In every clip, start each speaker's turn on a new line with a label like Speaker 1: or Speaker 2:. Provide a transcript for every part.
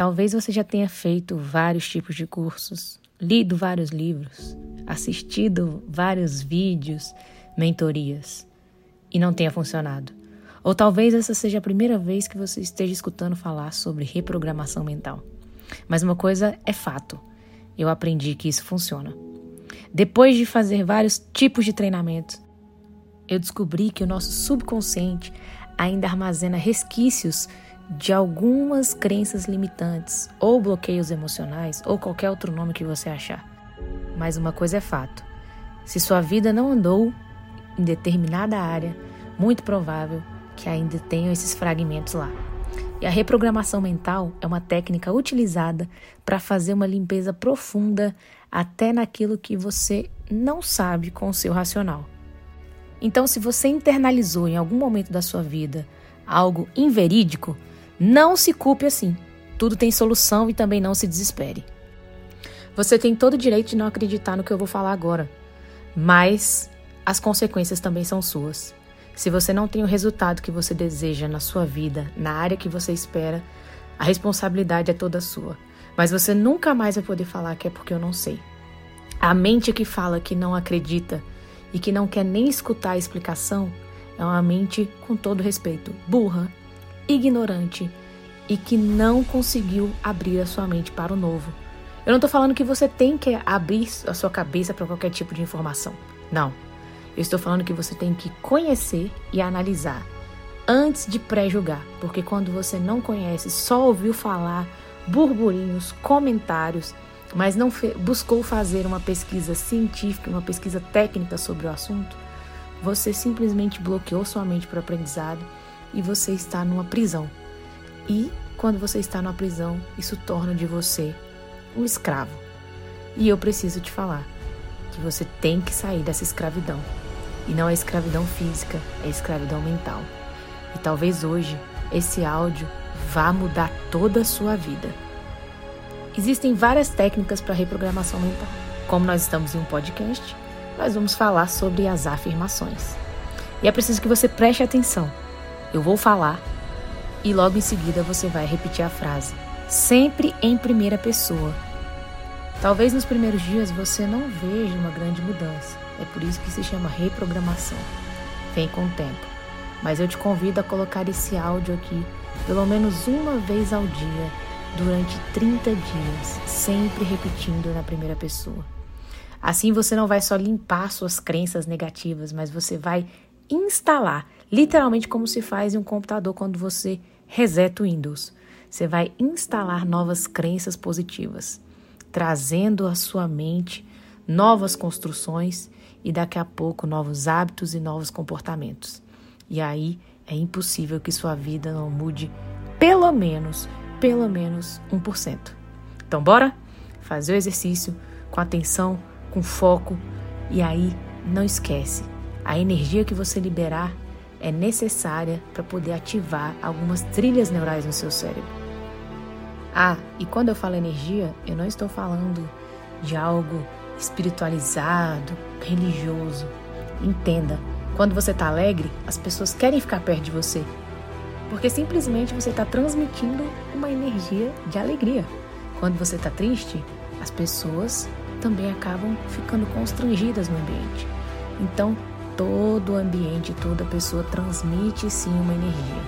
Speaker 1: Talvez você já tenha feito vários tipos de cursos, lido vários livros, assistido vários vídeos, mentorias e não tenha funcionado. Ou talvez essa seja a primeira vez que você esteja escutando falar sobre reprogramação mental. Mas uma coisa é fato: eu aprendi que isso funciona. Depois de fazer vários tipos de treinamentos, eu descobri que o nosso subconsciente ainda armazena resquícios de algumas crenças limitantes, ou bloqueios emocionais, ou qualquer outro nome que você achar. Mas uma coisa é fato: se sua vida não andou em determinada área, muito provável que ainda tenham esses fragmentos lá. E a reprogramação mental é uma técnica utilizada para fazer uma limpeza profunda até naquilo que você não sabe com o seu racional. Então, se você internalizou em algum momento da sua vida algo inverídico, não se culpe assim. Tudo tem solução e também não se desespere. Você tem todo o direito de não acreditar no que eu vou falar agora, mas as consequências também são suas. Se você não tem o resultado que você deseja na sua vida, na área que você espera, a responsabilidade é toda sua. Mas você nunca mais vai poder falar que é porque eu não sei. A mente que fala que não acredita e que não quer nem escutar a explicação é uma mente, com todo respeito, burra, ignorante e que não conseguiu abrir a sua mente para o novo. Eu não estou falando que você tem que abrir a sua cabeça para qualquer tipo de informação. Não. Eu estou falando que você tem que conhecer e analisar antes de pré-julgar, porque quando você não conhece, só ouviu falar burburinhos, comentários, mas não buscou fazer uma pesquisa científica, uma pesquisa técnica sobre o assunto, você simplesmente bloqueou sua mente para o aprendizado e você está numa prisão. E quando você está numa prisão, isso torna de você um escravo. E eu preciso te falar que você tem que sair dessa escravidão. E não é escravidão física, é escravidão mental. E talvez hoje esse áudio vá mudar toda a sua vida. Existem várias técnicas para reprogramação mental. Como nós estamos em um podcast, nós vamos falar sobre as afirmações. E é preciso que você preste atenção, eu vou falar e logo em seguida você vai repetir a frase, sempre em primeira pessoa. Talvez nos primeiros dias você não veja uma grande mudança, é por isso que se chama reprogramação. Vem com o tempo. Mas eu te convido a colocar esse áudio aqui pelo menos uma vez ao dia durante 30 dias, sempre repetindo na primeira pessoa. Assim você não vai só limpar suas crenças negativas, mas você vai instalar, literalmente como se faz em um computador quando você reseta o Windows. Você vai instalar novas crenças positivas, trazendo à sua mente novas construções e daqui a pouco novos hábitos e novos comportamentos. E aí é impossível que sua vida não mude pelo menos, pelo menos 1%. Então bora fazer o exercício com atenção, com foco e aí não esquece, a energia que você liberar é necessária para poder ativar algumas trilhas neurais no seu cérebro. Ah, e quando eu falo energia, eu não estou falando de algo espiritualizado, religioso. Entenda, quando você está alegre, as pessoas querem ficar perto de você, porque simplesmente você está transmitindo uma energia de alegria. Quando você está triste, as pessoas também acabam ficando constrangidas no ambiente. Então, todo o ambiente, toda pessoa transmite sim uma energia.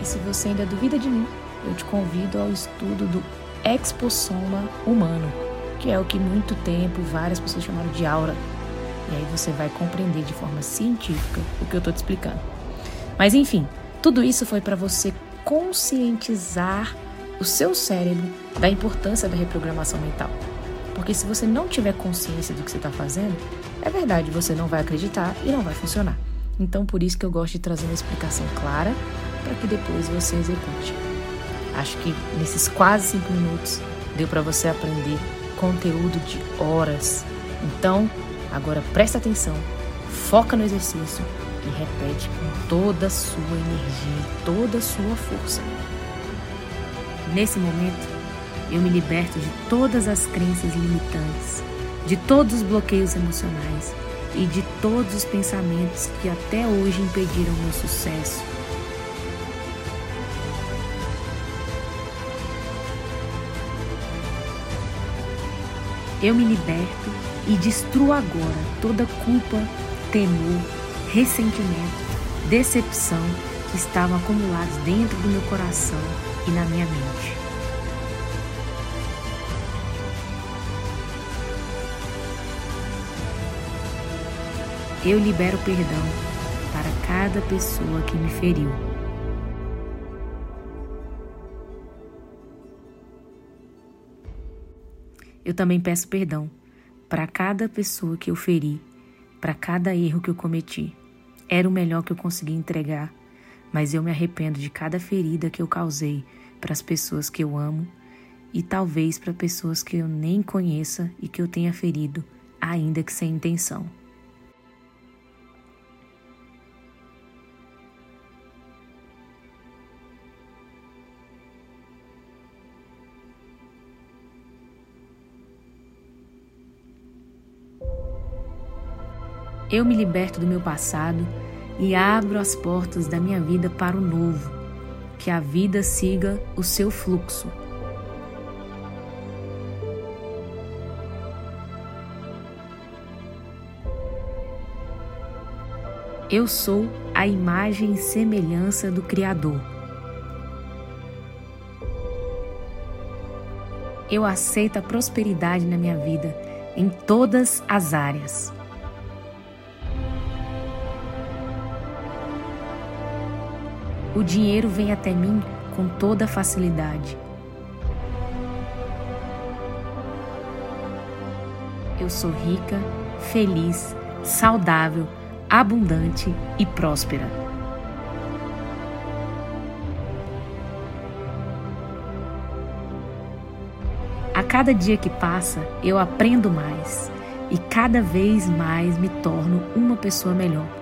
Speaker 1: E se você ainda duvida de mim, eu te convido ao estudo do exposoma humano, que é o que muito tempo várias pessoas chamaram de aura. E aí você vai compreender de forma científica o que eu estou te explicando. Mas enfim, tudo isso foi para você conscientizar o seu cérebro da importância da reprogramação mental. Porque se você não tiver consciência do que você está fazendo, é verdade, você não vai acreditar e não vai funcionar. Então, por isso que eu gosto de trazer uma explicação clara para que depois você execute. Acho que nesses quase cinco minutos deu para você aprender conteúdo de horas. Então, agora presta atenção, foca no exercício e repete com toda a sua energia, toda a sua força. Nesse momento, eu me liberto de todas as crenças limitantes, de todos os bloqueios emocionais e de todos os pensamentos que até hoje impediram meu sucesso. Eu me liberto e destruo agora toda culpa, temor, ressentimento, decepção que estavam acumulados dentro do meu coração e na minha mente. Eu libero perdão para cada pessoa que me feriu. Eu também peço perdão para cada pessoa que eu feri, para cada erro que eu cometi. Era o melhor que eu consegui entregar, mas eu me arrependo de cada ferida que eu causei para as pessoas que eu amo e talvez para pessoas que eu nem conheça e que eu tenha ferido, ainda que sem intenção. Eu me liberto do meu passado e abro as portas da minha vida para o novo. Que a vida siga o seu fluxo. Eu sou a imagem e semelhança do Criador. Eu aceito a prosperidade na minha vida em todas as áreas. O dinheiro vem até mim com toda facilidade. Eu sou rica, feliz, saudável, abundante e próspera. A cada dia que passa, eu aprendo mais e cada vez mais me torno uma pessoa melhor.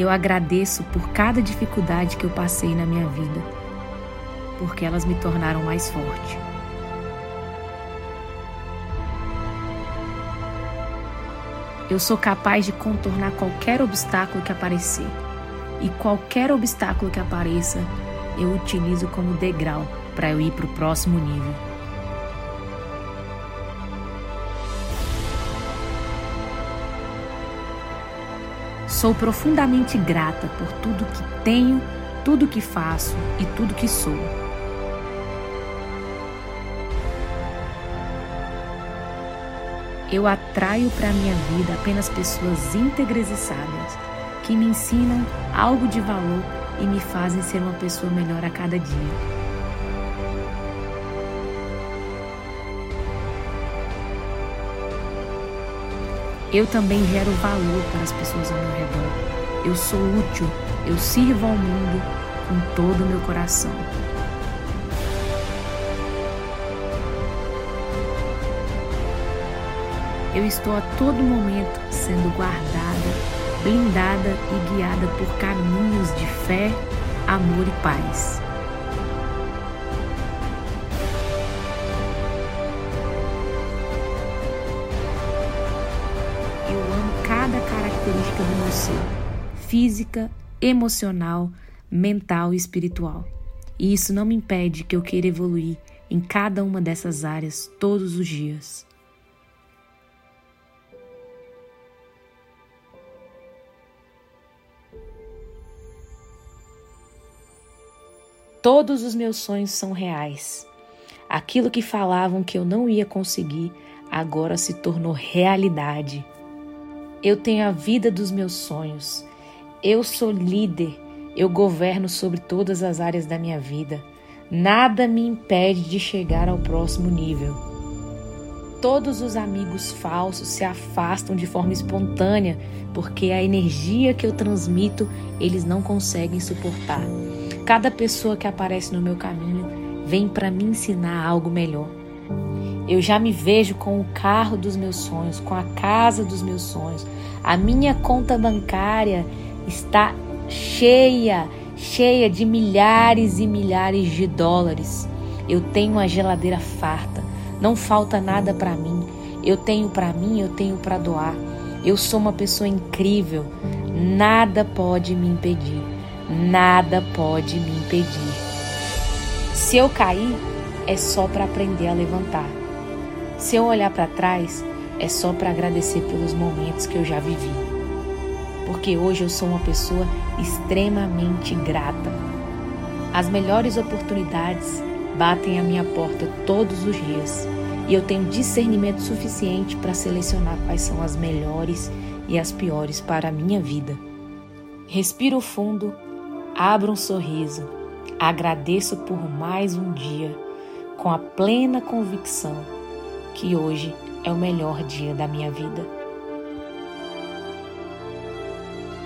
Speaker 1: Eu agradeço por cada dificuldade que eu passei na minha vida, porque elas me tornaram mais forte. Eu sou capaz de contornar qualquer obstáculo que aparecer. E qualquer obstáculo que apareça, eu utilizo como degrau para eu ir para o próximo nível. Sou profundamente grata por tudo que tenho, tudo que faço e tudo que sou. Eu atraio para minha vida apenas pessoas íntegras e sábias, que me ensinam algo de valor e me fazem ser uma pessoa melhor a cada dia. Eu também gero valor para as pessoas ao meu redor. Eu sou útil, eu sirvo ao mundo com todo o meu coração. Eu estou a todo momento sendo guardada, blindada e guiada por caminhos de fé, amor e paz. Meu ser, física, emocional, mental e espiritual. E isso não me impede que eu queira evoluir em cada uma dessas áreas todos os dias. Todos os meus sonhos são reais. Aquilo que falavam que eu não ia conseguir agora se tornou realidade. Eu tenho a vida dos meus sonhos. Eu sou líder. Eu governo sobre todas as áreas da minha vida. Nada me impede de chegar ao próximo nível. Todos os amigos falsos se afastam de forma espontânea porque a energia que eu transmito eles não conseguem suportar. Cada pessoa que aparece no meu caminho vem para me ensinar algo melhor. Eu já me vejo com o carro dos meus sonhos, com a casa dos meus sonhos. A minha conta bancária está cheia, cheia de milhares e milhares de dólares. Eu tenho uma geladeira farta, não falta nada para mim. Eu tenho para mim, eu tenho para doar. Eu sou uma pessoa incrível. Nada pode me impedir. nada pode me impedir. Se eu cair, é só para aprender a levantar. Se eu olhar para trás, é só para agradecer pelos momentos que eu já vivi. Porque hoje eu sou uma pessoa extremamente grata. As melhores oportunidades batem à minha porta todos os dias e eu tenho discernimento suficiente para selecionar quais são as melhores e as piores para a minha vida. Respiro fundo, abro um sorriso, agradeço por mais um dia, com a plena convicção que hoje é o melhor dia da minha vida.